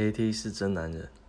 ，K T 是真男人。